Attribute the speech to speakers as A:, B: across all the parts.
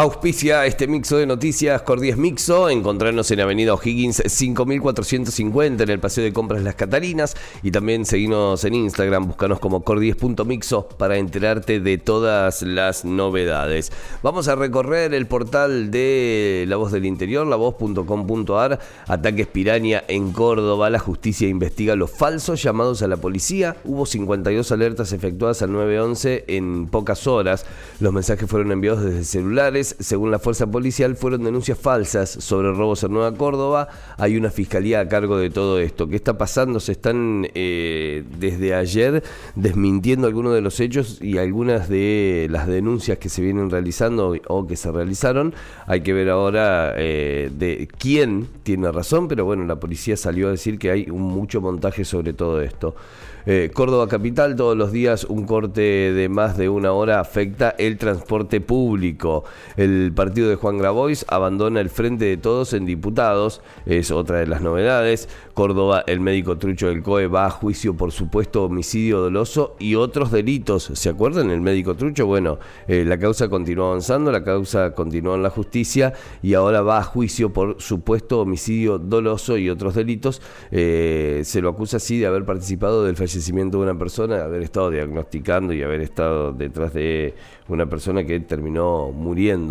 A: Auspicia este mixo de noticias Cordies Mixo. Encontrarnos en Avenida O'Higgins 5450 en el Paseo de Compras Las Catarinas. Y también seguimos en Instagram, búscanos como cordies.mixo para enterarte de todas las novedades. Vamos a recorrer el portal de La Voz del Interior, lavoz.com.ar. Ataques piraña en Córdoba. La justicia investiga los falsos llamados a la policía. Hubo 52 alertas efectuadas al 911 en pocas horas. Los mensajes fueron enviados desde celulares según la fuerza policial, fueron denuncias falsas sobre robos en Nueva Córdoba. Hay una fiscalía a cargo de todo esto. ¿Qué está pasando? Se están eh, desde ayer desmintiendo algunos de los hechos y algunas de las denuncias que se vienen realizando o que se realizaron. Hay que ver ahora eh, de quién tiene razón, pero bueno, la policía salió a decir que hay mucho montaje sobre todo esto. Eh, Córdoba Capital, todos los días un corte de más de una hora afecta el transporte público. El partido de Juan Grabois abandona el frente de todos en diputados, es otra de las novedades. Córdoba, el médico trucho del COE va a juicio por supuesto homicidio doloso y otros delitos. ¿Se acuerdan? El médico trucho, bueno, eh, la causa continúa avanzando, la causa continúa en la justicia y ahora va a juicio por supuesto homicidio doloso y otros delitos. Eh, se lo acusa así de haber participado del fallecimiento de una persona, haber estado diagnosticando y haber estado detrás de una persona que terminó muriendo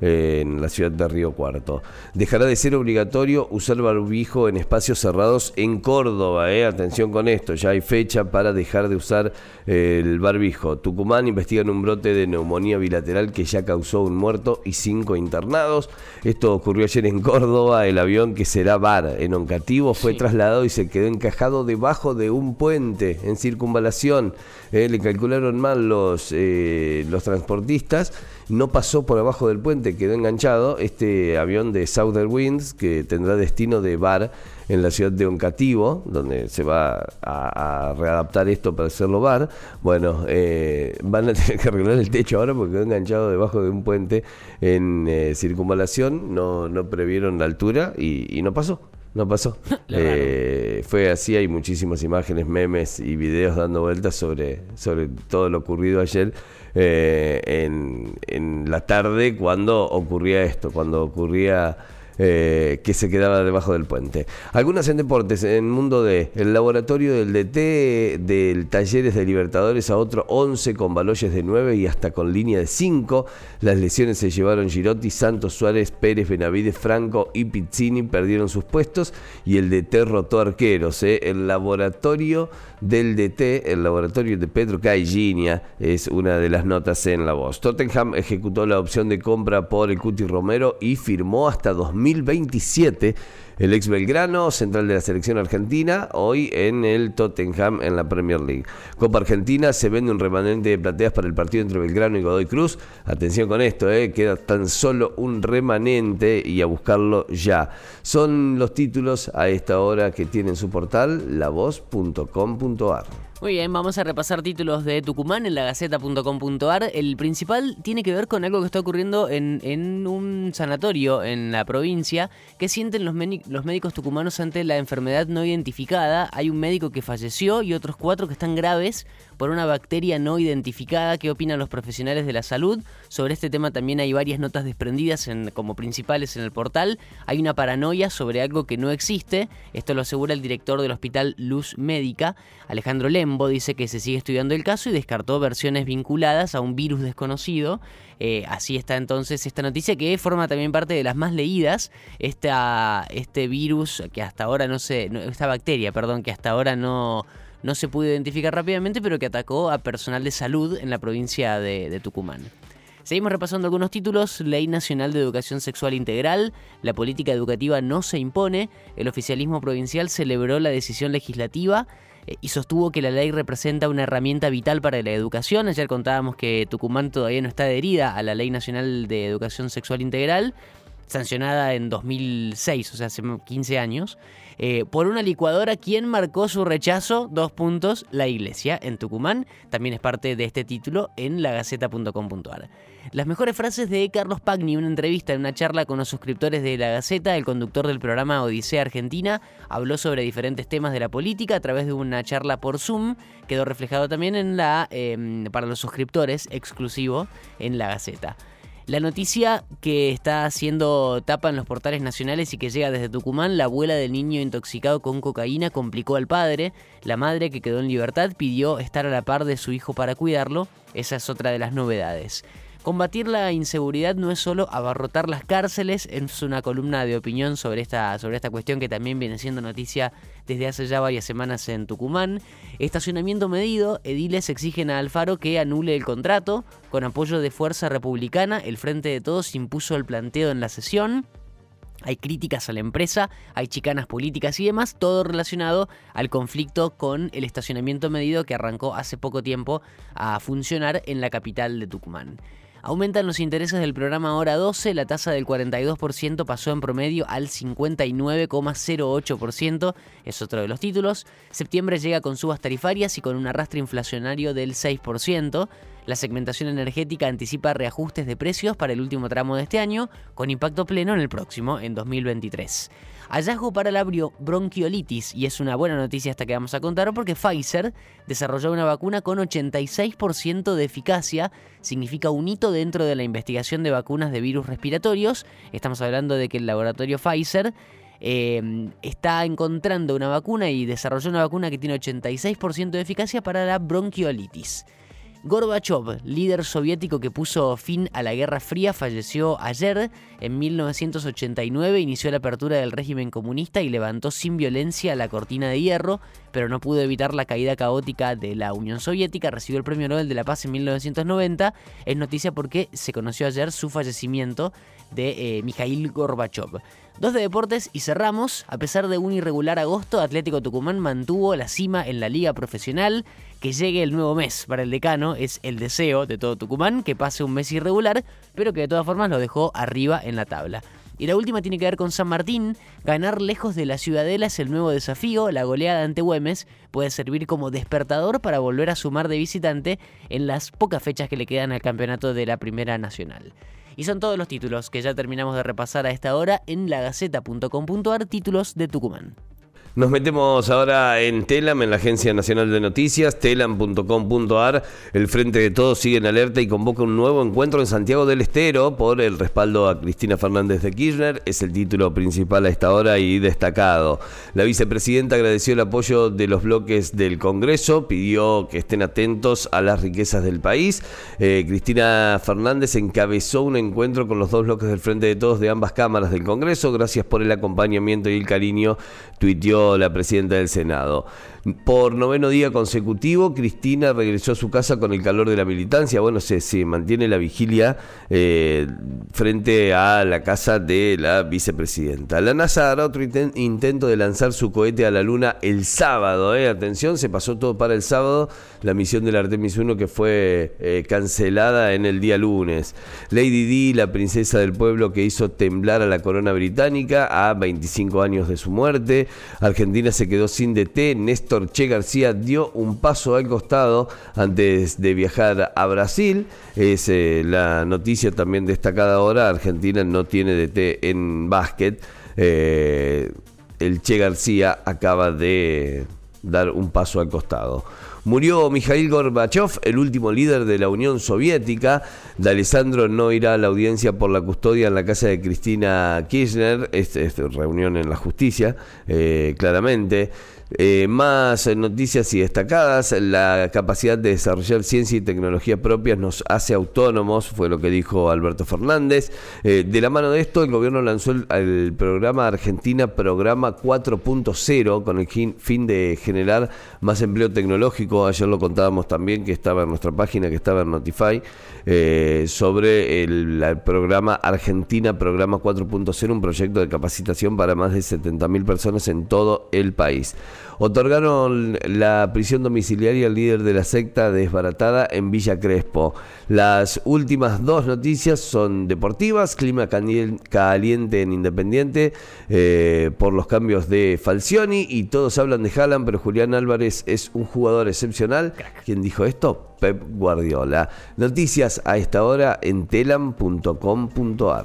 A: eh, en la ciudad de Río Cuarto. Dejará de ser obligatorio usar barbijo en espacios cerrados en Córdoba. Eh. Atención con esto, ya hay fecha para dejar de usar eh, el barbijo. Tucumán investigan un brote de neumonía bilateral que ya causó un muerto y cinco internados. Esto ocurrió ayer en Córdoba. El avión que será VAR en Oncativo fue trasladado y se quedó encajado debajo de un puente en circunvalación. le calcularon mal los, los transportistas, no pasó por abajo del puente, quedó enganchado este avión de Southern Winds que tendrá destino de bar en la ciudad de Oncativo, donde se va a, readaptar esto para hacerlo bar. Bueno, eh, van a tener que arreglar el techo ahora porque quedó enganchado debajo de un puente en eh, circunvalación, no, no previeron la altura y, no pasó. No pasó. Eh, fue así, hay muchísimas imágenes, memes y videos dando vueltas sobre, sobre todo lo ocurrido ayer. Eh, en, en la tarde cuando ocurría esto, cuando ocurría eh, que se quedaba debajo del puente. Algunas en deportes, en mundo de el laboratorio del DT, del Talleres de Libertadores a otro 11 con baloyes de 9 y hasta con línea de 5. Las lesiones se llevaron Girotti, Santos, Suárez, Pérez, Benavides, Franco y Pizzini perdieron sus puestos y el DT rotó arqueros. Eh. El laboratorio del DT, el laboratorio de Pedro Caillinia, es una de las notas en la voz. Tottenham ejecutó la opción de compra por el Cuti Romero y firmó hasta 2000 2027. El ex Belgrano, central de la selección argentina, hoy en el Tottenham en la Premier League. Copa Argentina se vende un remanente de plateas para el partido entre Belgrano y Godoy Cruz. Atención con esto, eh, queda tan solo un remanente y a buscarlo ya. Son los títulos a esta hora que tienen su portal lavoz.com.ar www.radionacional.com.ar.
B: Muy bien, vamos a repasar títulos de Tucumán en la gaceta.com.ar. El principal tiene que ver con algo que está ocurriendo en, un sanatorio en la provincia. ¿Qué sienten los, médicos tucumanos ante la enfermedad no identificada? Hay un médico que falleció y otros cuatro que están graves por una bacteria no identificada. ¿Qué opinan los profesionales de la salud? Sobre este tema también hay varias notas desprendidas en, como principales en el portal. Hay una paranoia sobre algo que no existe. Esto lo asegura el director del hospital Luz Médica, Alejandro Dice que se sigue estudiando el caso y descartó versiones vinculadas a un virus desconocido. Eh, así está entonces esta noticia que forma también parte de las más leídas. Esta, este virus que hasta ahora no se... esta bacteria, perdón, que hasta ahora no no se pudo identificar rápidamente, pero que atacó a personal de salud en la provincia de, Tucumán. Seguimos repasando algunos títulos. Ley Nacional de Educación Sexual Integral. La política educativa no se impone. El oficialismo provincial celebró la decisión legislativa eh, y sostuvo que la ley representa una herramienta vital para la educación. Ayer contábamos que Tucumán todavía no está adherida a la Ley Nacional de Educación Sexual Integral sancionada en 2006, o sea, hace 15 años, eh, por una licuadora. ¿Quién marcó su rechazo? Dos puntos, la iglesia en Tucumán. También es parte de este título en lagaceta.com.ar. Las mejores frases de Carlos Pagni, una entrevista en una charla con los suscriptores de La Gaceta, el conductor del programa Odisea Argentina, habló sobre diferentes temas de la política a través de una charla por Zoom, quedó reflejado también en la, em, para los suscriptores, exclusivo en La Gaceta. La noticia que está haciendo tapa en los portales nacionales y que llega desde Tucumán, la abuela del niño intoxicado con cocaína complicó al padre. La madre que quedó en libertad pidió estar a la par de su hijo para cuidarlo. Esa es otra de las novedades. Combatir la inseguridad no es solo abarrotar las cárceles, es una columna de opinión sobre esta, sobre esta cuestión que también viene siendo noticia desde hace ya varias semanas en Tucumán. Estacionamiento medido, ediles exigen a Alfaro que anule el contrato. Con apoyo de Fuerza Republicana, el Frente de Todos impuso el planteo en la sesión. Hay críticas a la empresa, hay chicanas políticas y demás, todo relacionado al conflicto con el estacionamiento medido que arrancó hace poco tiempo a funcionar en la capital de Tucumán. Aumentan los intereses del programa Hora 12, la tasa del 42% pasó en promedio al 59,08%, es otro de los títulos. Septiembre llega con subas tarifarias y con un arrastre inflacionario del 6%. La segmentación energética anticipa reajustes de precios para el último tramo de este año, con impacto pleno en el próximo, en 2023. Hallazgo para la bronquiolitis, y es una buena noticia esta que vamos a contar porque Pfizer desarrolló una vacuna con 86% de eficacia, significa un hito dentro de la investigación de vacunas de virus respiratorios. Estamos hablando de que el laboratorio Pfizer eh, está encontrando una vacuna y desarrolló una vacuna que tiene 86% de eficacia para la bronquiolitis. Gorbachev, líder soviético que puso fin a la Guerra Fría, falleció ayer. En 1989 inició la apertura del régimen comunista y levantó sin violencia la cortina de hierro, pero no pudo evitar la caída caótica de la Unión Soviética. Recibió el Premio Nobel de la Paz en 1990. Es noticia porque se conoció ayer su fallecimiento de eh, Mikhail Gorbachev. Dos de deportes y cerramos. A pesar de un irregular agosto, Atlético Tucumán mantuvo la cima en la liga profesional. Que llegue el nuevo mes para el decano es el deseo de todo Tucumán, que pase un mes irregular, pero que de todas formas lo dejó arriba en la tabla. Y la última tiene que ver con San Martín. Ganar lejos de la Ciudadela es el nuevo desafío. La goleada ante Güemes puede servir como despertador para volver a sumar de visitante en las pocas fechas que le quedan al campeonato de la Primera Nacional. Y son todos los títulos que ya terminamos de repasar a esta hora en lagaceta.com.ar, títulos de Tucumán.
A: Nos metemos ahora en Telam, en la Agencia Nacional de Noticias, telam.com.ar. El Frente de Todos sigue en alerta y convoca un nuevo encuentro en Santiago del Estero por el respaldo a Cristina Fernández de Kirchner. Es el título principal a esta hora y destacado. La vicepresidenta agradeció el apoyo de los bloques del Congreso, pidió que estén atentos a las riquezas del país. Eh, Cristina Fernández encabezó un encuentro con los dos bloques del Frente de Todos de ambas cámaras del Congreso. Gracias por el acompañamiento y el cariño, tuiteó la presidenta del Senado. Por noveno día consecutivo, Cristina regresó a su casa con el calor de la militancia. Bueno, se, se mantiene la vigilia eh, frente a la casa de la vicepresidenta. La NASA hará otro intento de lanzar su cohete a la Luna el sábado. Eh. Atención, se pasó todo para el sábado. La misión del Artemis 1 que fue eh, cancelada en el día lunes. Lady Di, la princesa del pueblo que hizo temblar a la corona británica a 25 años de su muerte. Argentina se quedó sin DT. Néstor Che García dio un paso al costado antes de viajar a Brasil. Es eh, la noticia también destacada ahora. Argentina no tiene DT en básquet. Eh, el Che García acaba de dar un paso al costado. Murió Mikhail Gorbachev, el último líder de la Unión Soviética. De Alessandro no irá a la audiencia por la custodia en la casa de Cristina Kirchner. Es, reunión en la justicia, eh, claramente. Eh, más noticias y destacadas, la capacidad de desarrollar ciencia y tecnología propias nos hace autónomos, fue lo que dijo Alberto Fernández. Eh, de la mano de esto, el gobierno lanzó el, programa Argentina Programa 4.0 con el fin de generar más empleo tecnológico. Ayer lo contábamos también que estaba en nuestra página, que estaba en Notify, eh, sobre el, el, programa Argentina Programa 4.0, un proyecto de capacitación para más de 70.000 personas en todo el país. Otorgaron la prisión domiciliaria al líder de la secta desbaratada en Villa Crespo. Las últimas dos noticias son deportivas, clima caliente en Independiente eh, por los cambios de Falcioni y todos hablan de Haaland, pero Julián Álvarez es un jugador excepcional. ¿Quién dijo esto? Pep Guardiola. Noticias a esta hora en telam.com.ar.